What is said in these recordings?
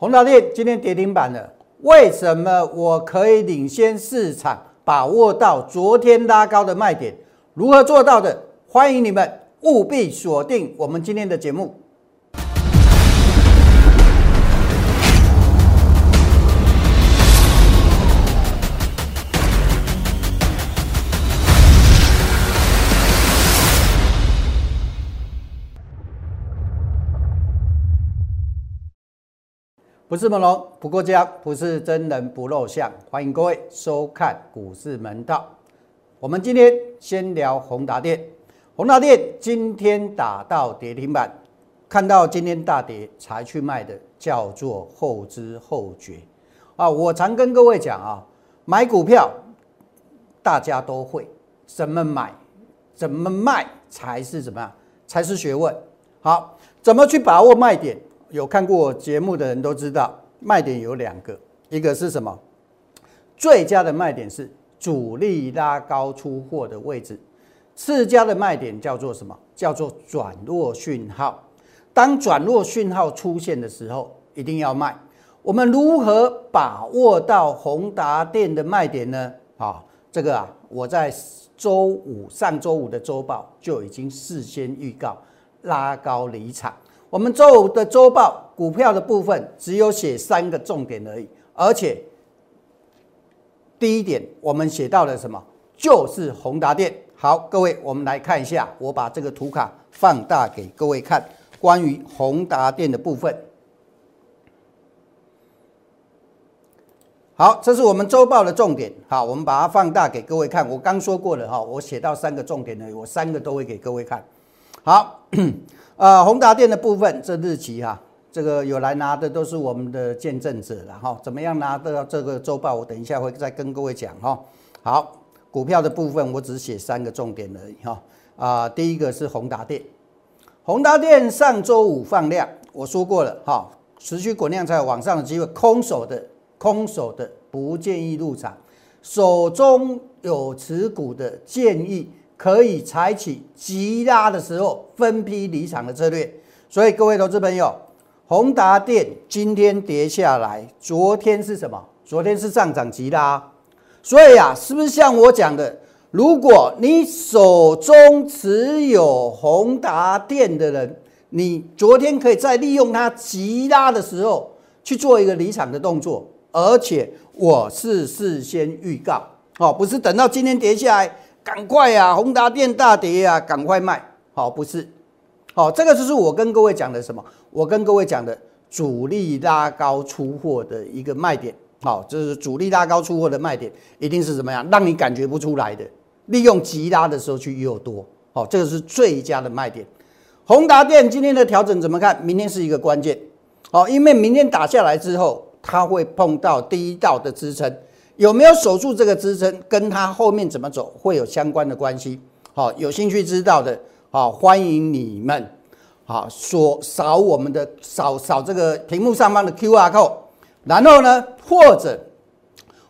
宏达电今天跌停板了，为什么我可以领先市场，把握到昨天拉高的卖点？如何做到的？欢迎你们务必锁定我们今天的节目。不是朦胧不过江，不是真人不露相。欢迎各位收看股市门道。我们今天先聊宏达电。宏达电今天打到跌停板，看到今天大跌才去卖的，叫做后知后觉啊！我常跟各位讲啊，买股票大家都会，怎么买、怎么卖才是怎么样，才是学问。好，怎么去把握卖点？有看过我节目的人都知道，卖点有两个，一个是什么？最佳的卖点是主力拉高出货的位置，次佳的卖点叫做什么？叫做转弱讯号。当转弱讯号出现的时候，一定要卖。我们如何把握到宏达电的卖点呢？啊，这个啊，我在周五上周五的周报就已经事先预告，拉高离场。我们周五的周报股票的部分只有写三个重点而已，而且第一点我们写到了什么？就是宏达电。好，各位，我们来看一下，我把这个图卡放大给各位看，关于宏达电的部分。好，这是我们周报的重点。好，我们把它放大给各位看。我刚说过了哈，我写到三个重点呢，我三个都会给各位看。好。呃，宏达电的部分，这日期哈，这个有来拿的都是我们的见证者了哈。怎么样拿到这个周报？我等一下会再跟各位讲哈。好，股票的部分我只写三个重点而已哈。啊，第一个是宏达电，宏达电上周五放量，我说过了哈，持续滚量才有往上的机会，空手的空手的不建议入场，手中有持股的建议。可以采取急拉的时候分批离场的策略，所以各位投资朋友，宏达电今天跌下来，昨天是什么？昨天是上涨急拉，所以啊，是不是像我讲的，如果你手中持有宏达电的人，你昨天可以在利用它急拉的时候去做一个离场的动作，而且我是事先预告，哦，不是等到今天跌下来。赶快呀！宏达电大跌呀，赶快卖！好，不是，好，这个就是我跟各位讲的什么？我跟各位讲的主力拉高出货的一个卖点。好，这是主力拉高出货的卖点，一定是怎么样？让你感觉不出来的，利用急拉的时候去诱多。好，这个是最佳的卖点。宏达电今天的调整怎么看？明天是一个关键。好，因为明天打下来之后，它会碰到第一道的支撑。有没有守住这个支撑，跟它后面怎么走会有相关的关系。好，有兴趣知道的，好，欢迎你们，好，扫扫我们的扫扫这个屏幕上方的 Q R code，然后呢，或者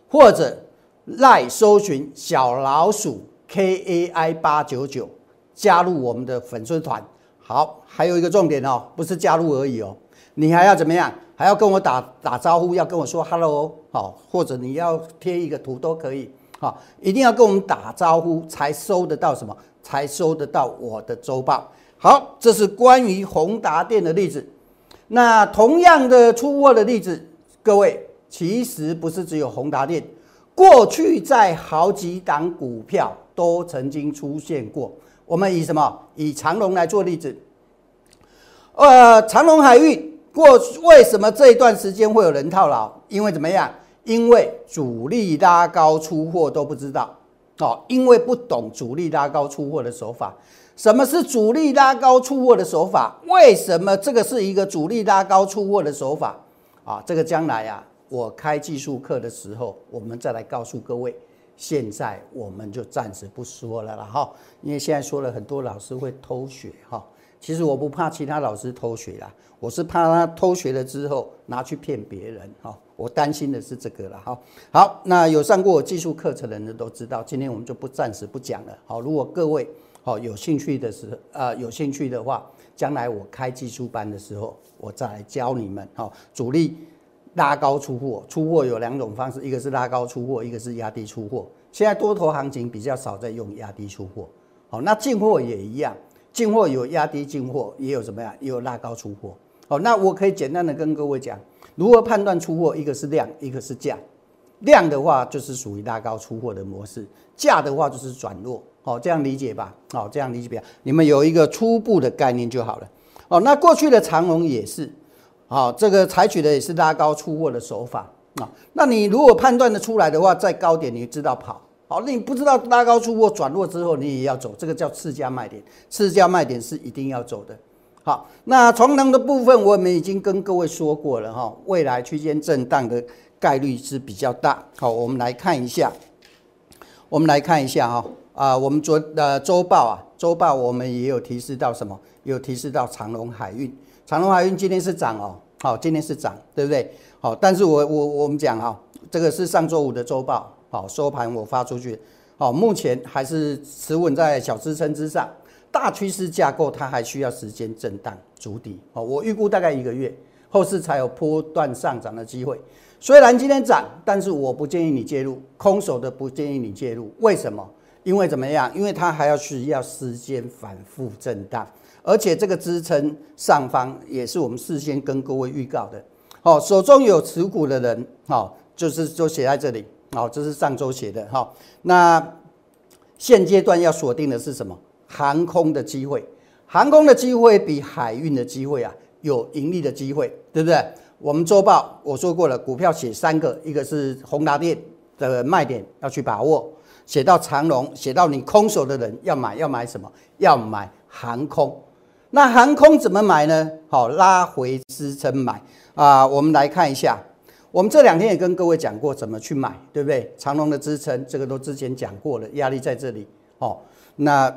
或者赖搜寻小老鼠 K A I 八九九，加入我们的粉丝团。好，还有一个重点哦，不是加入而已哦，你还要怎么样？还要跟我打打招呼，要跟我说 hello 好，或者你要贴一个图都可以好，一定要跟我们打招呼才收得到什么？才收得到我的周报。好，这是关于宏达电的例子。那同样的出货的例子，各位其实不是只有宏达电，过去在好几档股票都曾经出现过。我们以什么？以长隆来做例子。呃，长隆海运。过为什么这一段时间会有人套牢？因为怎么样？因为主力拉高出货都不知道哦，因为不懂主力拉高出货的手法。什么是主力拉高出货的手法？为什么这个是一个主力拉高出货的手法？啊，这个将来啊，我开技术课的时候，我们再来告诉各位。现在我们就暂时不说了了哈，因为现在说了很多老师会偷学哈。其实我不怕其他老师偷学啦，我是怕他偷学了之后拿去骗别人哈。我担心的是这个了哈。好，那有上过我技术课程的人都知道，今天我们就不暂时不讲了。好，如果各位好有兴趣的时啊有兴趣的话，将来我开技术班的时候，我再来教你们哈。主力拉高出货，出货有两种方式，一个是拉高出货，一个是压低出货。现在多头行情比较少在用压低出货，好，那进货也一样，进货有压低进货，也有怎么样，也有拉高出货。好，那我可以简单的跟各位讲，如何判断出货，一个是量，一个是价。量的话就是属于拉高出货的模式，价的话就是转弱。好，这样理解吧。好，这样理解吧。你们有一个初步的概念就好了。哦，那过去的长龙也是。好，这个采取的也是拉高出货的手法啊。那你如果判断的出来的话，在高点你知道跑，好，那你不知道拉高出货转弱之后你也要走，这个叫次价卖点，次价卖点是一定要走的。好，那长龙的部分我们已经跟各位说过了哈，未来区间震荡的概率是比较大。好，我们来看一下，我们来看一下哈啊，我们昨呃周报啊，周报我们也有提示到什么？有提示到长隆海运。长隆海运今天是涨哦，好，今天是涨，对不对？好，但是我我我们讲哈，这个是上周五的周报，好，收盘我发出去，好，目前还是持稳在小支撑之上，大趋势架构它还需要时间震荡筑底，好，我预估大概一个月，后市才有波段上涨的机会。虽然今天涨，但是我不建议你介入，空手的不建议你介入，为什么？因为怎么样？因为它还要需要时间反复震荡。而且这个支撑上方也是我们事先跟各位预告的，好，手中有持股的人，好，就是就写在这里，好，这是上周写的，哈，那现阶段要锁定的是什么？航空的机会，航空的机会比海运的机会啊，有盈利的机会，对不对？我们周报我说过了，股票写三个，一个是宏达电的卖点要去把握，写到长隆，写到你空手的人要买，要买什么？要买航空。那航空怎么买呢？好，拉回支撑买啊！我们来看一下，我们这两天也跟各位讲过怎么去买，对不对？长龙的支撑，这个都之前讲过了，压力在这里。哦，那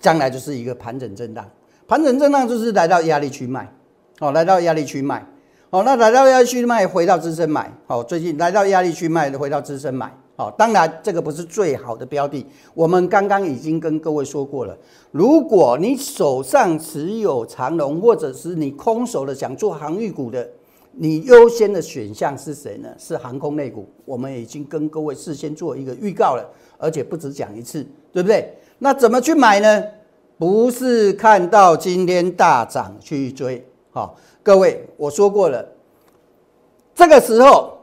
将来就是一个盘整震荡，盘整震荡就是来到压力区卖，哦，来到压力区卖，哦，那来到压力区卖，回到支撑买，好，最近来到压力区卖，回到支撑买。好，当然这个不是最好的标的。我们刚刚已经跟各位说过了，如果你手上持有长龙，或者是你空手的想做航运股的，你优先的选项是谁呢？是航空类股。我们已经跟各位事先做一个预告了，而且不止讲一次，对不对？那怎么去买呢？不是看到今天大涨去追。好，各位我说过了，这个时候。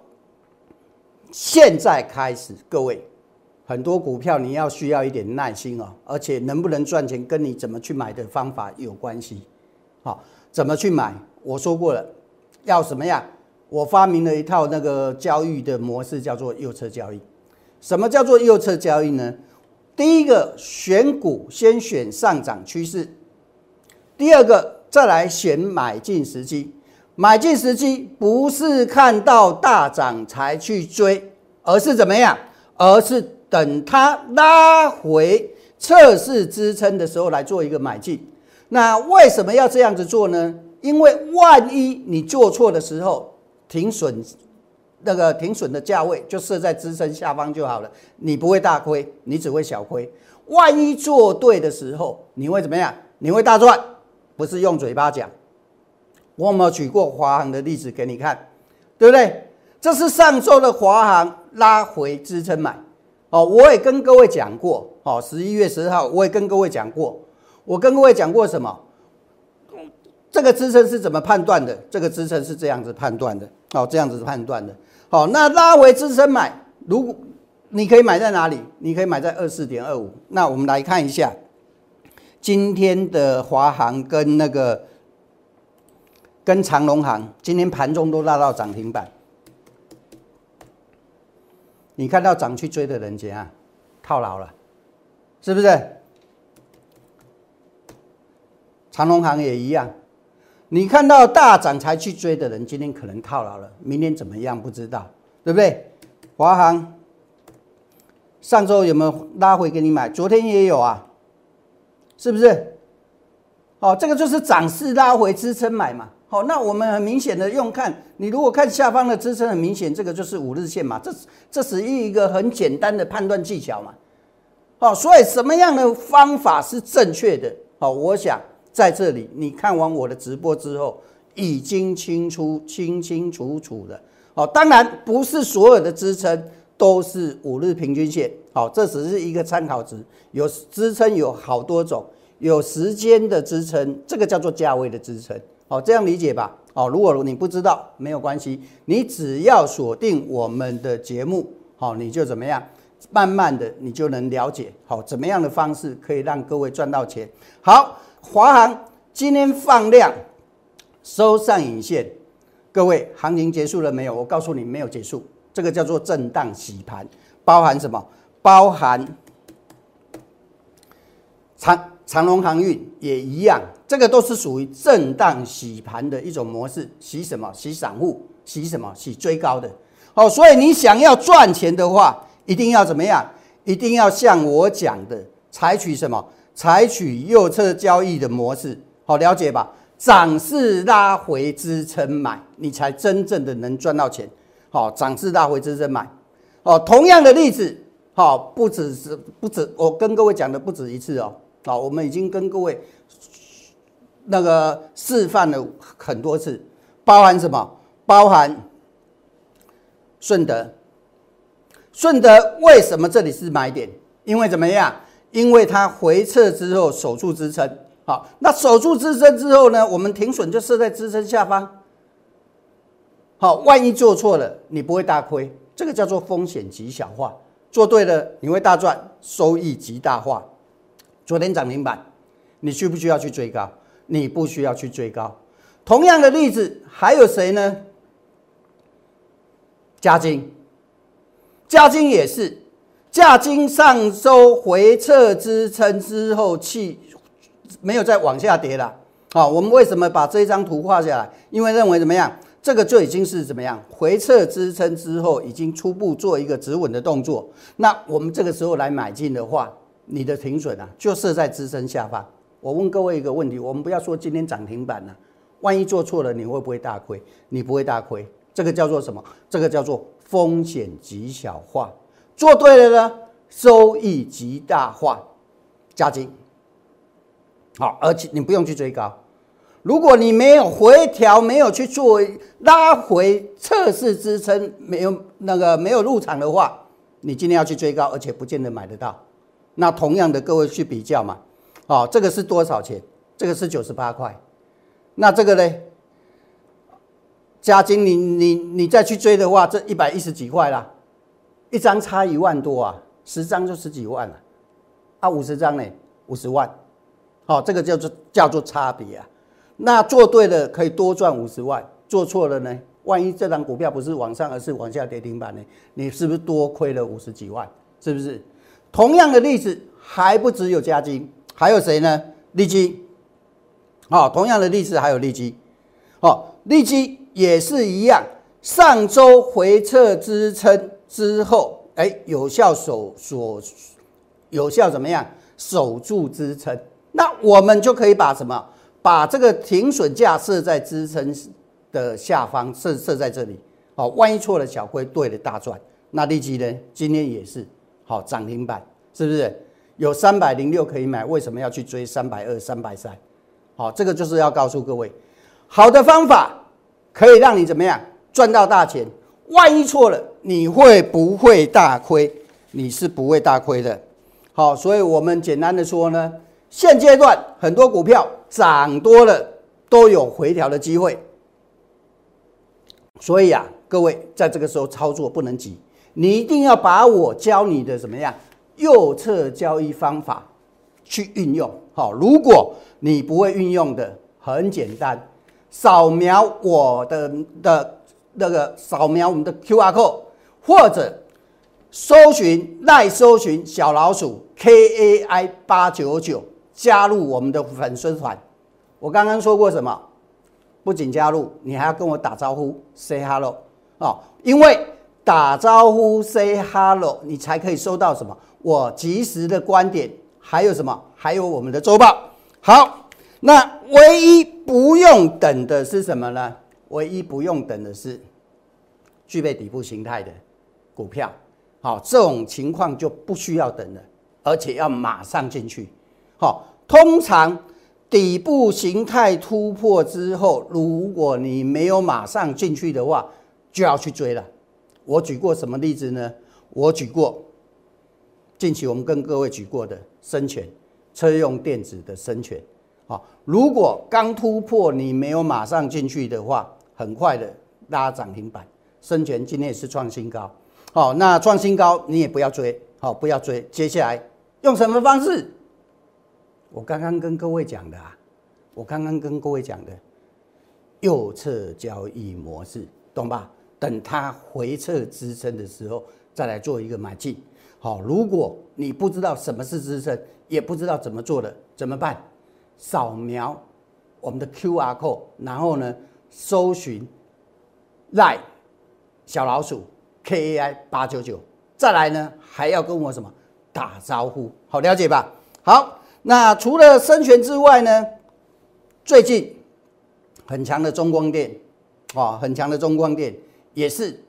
现在开始，各位，很多股票你要需要一点耐心哦，而且能不能赚钱跟你怎么去买的方法有关系。好，怎么去买？我说过了，要什么样？我发明了一套那个交易的模式，叫做右侧交易。什么叫做右侧交易呢？第一个选股先选上涨趋势，第二个再来选买进时机。买进时机不是看到大涨才去追，而是怎么样？而是等它拉回测试支撑的时候来做一个买进。那为什么要这样子做呢？因为万一你做错的时候，停损那个停损的价位就设在支撑下方就好了，你不会大亏，你只会小亏。万一做对的时候，你会怎么样？你会大赚，不是用嘴巴讲。我有没有举过华航的例子给你看，对不对？这是上周的华航拉回支撑买，哦，我也跟各位讲过，哦，十一月十号我也跟各位讲过，我跟各位讲过什么？这个支撑是怎么判断的？这个支撑是这样子判断的，哦，这样子判断的。好，那拉回支撑买，如果你可以买在哪里？你可以买在二四点二五。那我们来看一下今天的华航跟那个。跟长隆行今天盘中都拉到涨停板，你看到涨去追的人怎样？套牢了，是不是？长隆行也一样，你看到大涨才去追的人，今天可能套牢了，明天怎么样不知道，对不对？华航上周有没有拉回给你买？昨天也有啊，是不是？哦，这个就是涨势拉回支撑买嘛。好，那我们很明显的用看，你如果看下方的支撑，很明显，这个就是五日线嘛，这这是一个很简单的判断技巧嘛。好，所以什么样的方法是正确的？好，我想在这里你看完我的直播之后，已经清楚清清楚楚的。好，当然不是所有的支撑都是五日平均线，好，这只是一个参考值。有支撑有好多种，有时间的支撑，这个叫做价位的支撑。好，这样理解吧。好，如果你不知道没有关系，你只要锁定我们的节目，好，你就怎么样？慢慢的，你就能了解好怎么样的方式可以让各位赚到钱。好，华航今天放量收上影线，各位行情结束了没有？我告诉你没有结束，这个叫做震荡洗盘，包含什么？包含长长龙航运也一样，这个都是属于震荡洗盘的一种模式，洗什么？洗散户，洗什么？洗追高的。好，所以你想要赚钱的话。一定要怎么样？一定要像我讲的，采取什么？采取右侧交易的模式，好了解吧？涨势拉回支撑买，你才真正的能赚到钱。好，涨势拉回支撑买。哦，同样的例子，好，不只是不止，我跟各位讲的不止一次哦。好，我们已经跟各位那个示范了很多次，包含什么？包含顺德。顺德为什么这里是买点？因为怎么样？因为它回撤之后守住支撑，好，那守住支撑之后呢？我们停损就设在支撑下方，好，万一做错了，你不会大亏，这个叫做风险极小化。做对了，你会大赚，收益极大化。昨天涨停板，你需不需要去追高？你不需要去追高。同样的例子还有谁呢？嘉金。嘉金也是，价金上周回撤支撑之后，气没有再往下跌了。好，我们为什么把这张图画下来？因为认为怎么样，这个就已经是怎么样回撤支撑之后，已经初步做一个止稳的动作。那我们这个时候来买进的话，你的停损啊，就设在支撑下方。我问各位一个问题：我们不要说今天涨停板了，万一做错了，你会不会大亏？你不会大亏，这个叫做什么？这个叫做。风险极小化，做对了呢，收益极大化，加金。好，而且你不用去追高。如果你没有回调，没有去做拉回测试支撑，没有那个没有入场的话，你今天要去追高，而且不见得买得到。那同样的，各位去比较嘛。好，这个是多少钱？这个是九十八块。那这个呢？加金，你你你再去追的话，这一百一十几块啦，一张差一万多啊，十张就十几万了，啊，五十张呢，五十万，好，这个叫做叫做差别啊。那做对了可以多赚五十万，做错了呢，万一这张股票不是往上而是往下跌停板呢，你是不是多亏了五十几万？是不是？同样的例子还不只有加金，还有谁呢？利基，好，同样的例子还有利基，好，利基。也是一样，上周回撤支撑之后，哎，有效守所有效怎么样？守住支撑，那我们就可以把什么？把这个停损价设在支撑的下方，设设在这里。好，万一错了小亏，对了大赚。那利基呢？今天也是好涨停板，是不是？有三百零六可以买，为什么要去追三百二、三百三？好，这个就是要告诉各位，好的方法。可以让你怎么样赚到大钱？万一错了，你会不会大亏？你是不会大亏的。好，所以我们简单的说呢，现阶段很多股票涨多了都有回调的机会。所以啊，各位在这个时候操作不能急，你一定要把我教你的怎么样右侧交易方法去运用。好，如果你不会运用的，很简单。扫描我的的那个扫描我们的 Q R code，或者搜寻耐搜寻小老鼠 K A I 八九九，加入我们的粉丝团。我刚刚说过什么？不仅加入，你还要跟我打招呼，say hello 哦，因为打招呼 say hello，你才可以收到什么？我及时的观点，还有什么？还有我们的周报。好。那唯一不用等的是什么呢？唯一不用等的是具备底部形态的股票，好，这种情况就不需要等了，而且要马上进去。好，通常底部形态突破之后，如果你没有马上进去的话，就要去追了。我举过什么例子呢？我举过近期我们跟各位举过的深权车用电子的深权。啊，如果刚突破你没有马上进去的话，很快的拉涨停板。深权今天也是创新高。好，那创新高你也不要追，好，不要追。接下来用什么方式？我刚刚跟各位讲的啊，我刚刚跟各位讲的右侧交易模式，懂吧？等它回撤支撑的时候，再来做一个买进。好，如果你不知道什么是支撑，也不知道怎么做的，怎么办？扫描我们的 Q R code，然后呢，搜寻赖小老鼠 K A I 八九九，再来呢，还要跟我什么打招呼？好，了解吧？好。那除了深泉之外呢？最近很强的中光电，啊，很强的中光电也是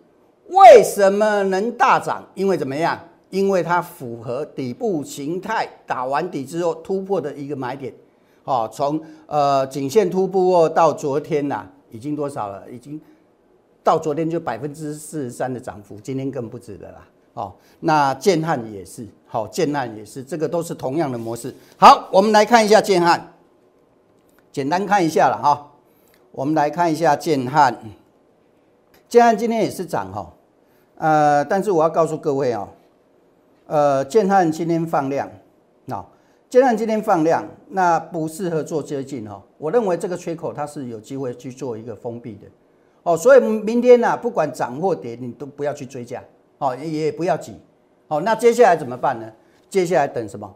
为什么能大涨？因为怎么样？因为它符合底部形态打完底之后突破的一个买点，哦，从呃颈线突破到昨天呐，已经多少了？已经到昨天就百分之四十三的涨幅，今天更不止的啦。哦，那建汉也是，好，建汉也是，这个都是同样的模式。好，我们来看一下建汉，简单看一下了哈。我们来看一下建汉，建汉今天也是涨哈，呃，但是我要告诉各位哦，呃，建汉今天放量，那建汉今天放量，那不适合做接近哦。我认为这个缺口它是有机会去做一个封闭的，哦，所以明天呢，不管涨或跌，你都不要去追价。哦，也不要急，哦，那接下来怎么办呢？接下来等什么？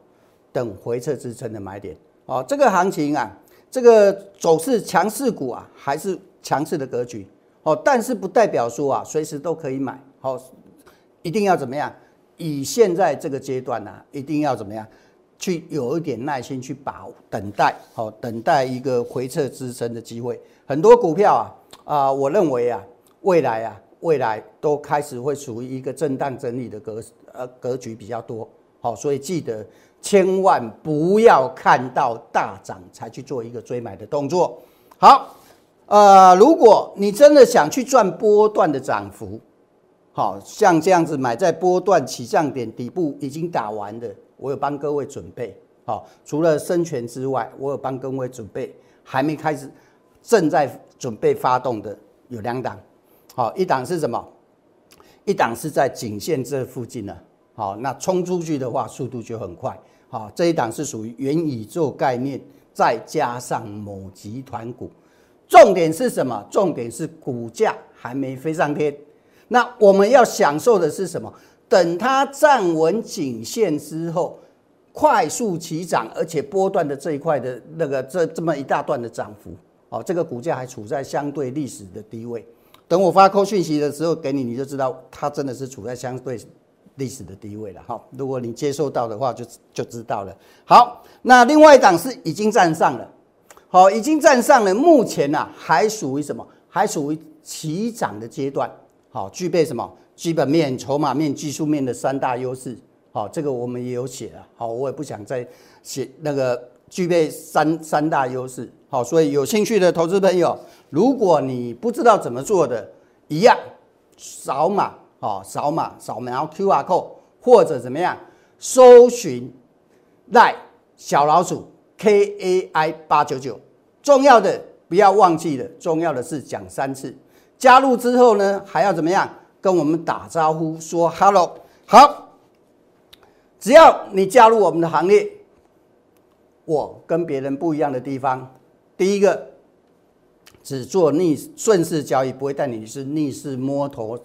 等回撤支撑的买点。哦，这个行情啊，这个走势强势股啊，还是强势的格局。哦，但是不代表说啊，随时都可以买。好，一定要怎么样？以现在这个阶段呢，一定要怎么样？去有一点耐心去把等待，好，等待一个回撤支撑的机会。很多股票啊，啊，我认为啊，未来啊。未来都开始会属于一个震荡整理的格呃格局比较多，好，所以记得千万不要看到大涨才去做一个追买的动作。好，呃，如果你真的想去赚波段的涨幅，好像这样子买在波段起降点底部已经打完的，我有帮各位准备。好，除了生权之外，我有帮各位准备还没开始正在准备发动的有两档。好，一档是什么？一档是在颈线这附近呢。好，那冲出去的话，速度就很快。好，这一档是属于元宇宙概念，再加上某集团股。重点是什么？重点是股价还没飞上天。那我们要享受的是什么？等它站稳颈线之后，快速起涨，而且波段的这一块的那个这这么一大段的涨幅。哦，这个股价还处在相对历史的低位。等我发扣讯息的时候给你，你就知道它真的是处在相对历史的低位了哈。如果你接受到的话，就就知道了。好，那另外一档是已经站上了，好，已经站上了。目前呢，还属于什么？还属于起涨的阶段。好，具备什么？基本面、筹码面、技术面的三大优势。好，这个我们也有写了。好，我也不想再写那个具备三三大优势。好，所以有兴趣的投资朋友。如果你不知道怎么做的，一样扫码哦，扫码扫描 Q R code 或者怎么样，搜寻赖小老鼠 K A I 八九九。重要的不要忘记了，重要的是讲三次。加入之后呢，还要怎么样？跟我们打招呼说 Hello。好，只要你加入我们的行列，我跟别人不一样的地方，第一个。只做逆顺势交易，不会带你是逆势摸头，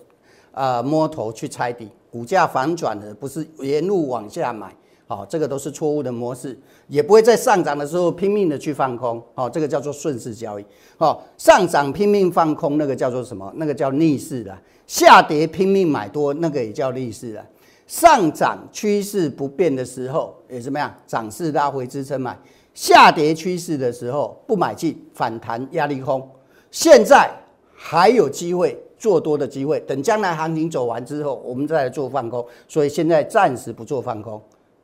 啊摸头去猜底，股价反转的不是沿路往下买，好，这个都是错误的模式，也不会在上涨的时候拼命的去放空，好，这个叫做顺势交易，好，上涨拼命放空那个叫做什么？那个叫逆势的，下跌拼命买多那个也叫逆势的，上涨趋势不变的时候也怎么样？涨势拉回支撑买。下跌趋势的时候不买进，反弹压力空。现在还有机会做多的机会，等将来行情走完之后，我们再来做放空。所以现在暂时不做放空，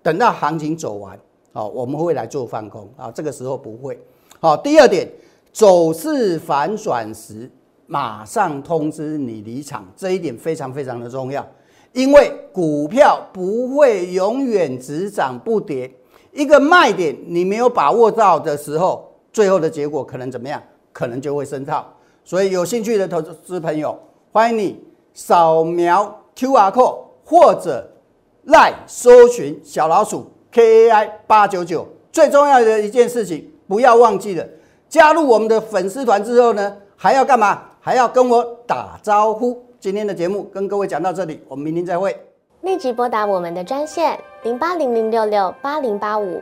等到行情走完，好，我们会来做放空啊，这个时候不会。好，第二点，走势反转时马上通知你离场，这一点非常非常的重要，因为股票不会永远只涨不跌，一个卖点你没有把握到的时候，最后的结果可能怎么样？可能就会深套。所以有兴趣的投资朋友，欢迎你扫描 QR code 或者来搜寻小老鼠。KAI 八九九，最重要的一件事情，不要忘记了加入我们的粉丝团之后呢，还要干嘛？还要跟我打招呼。今天的节目跟各位讲到这里，我们明天再会。立即拨打我们的专线零八零零六六八零八五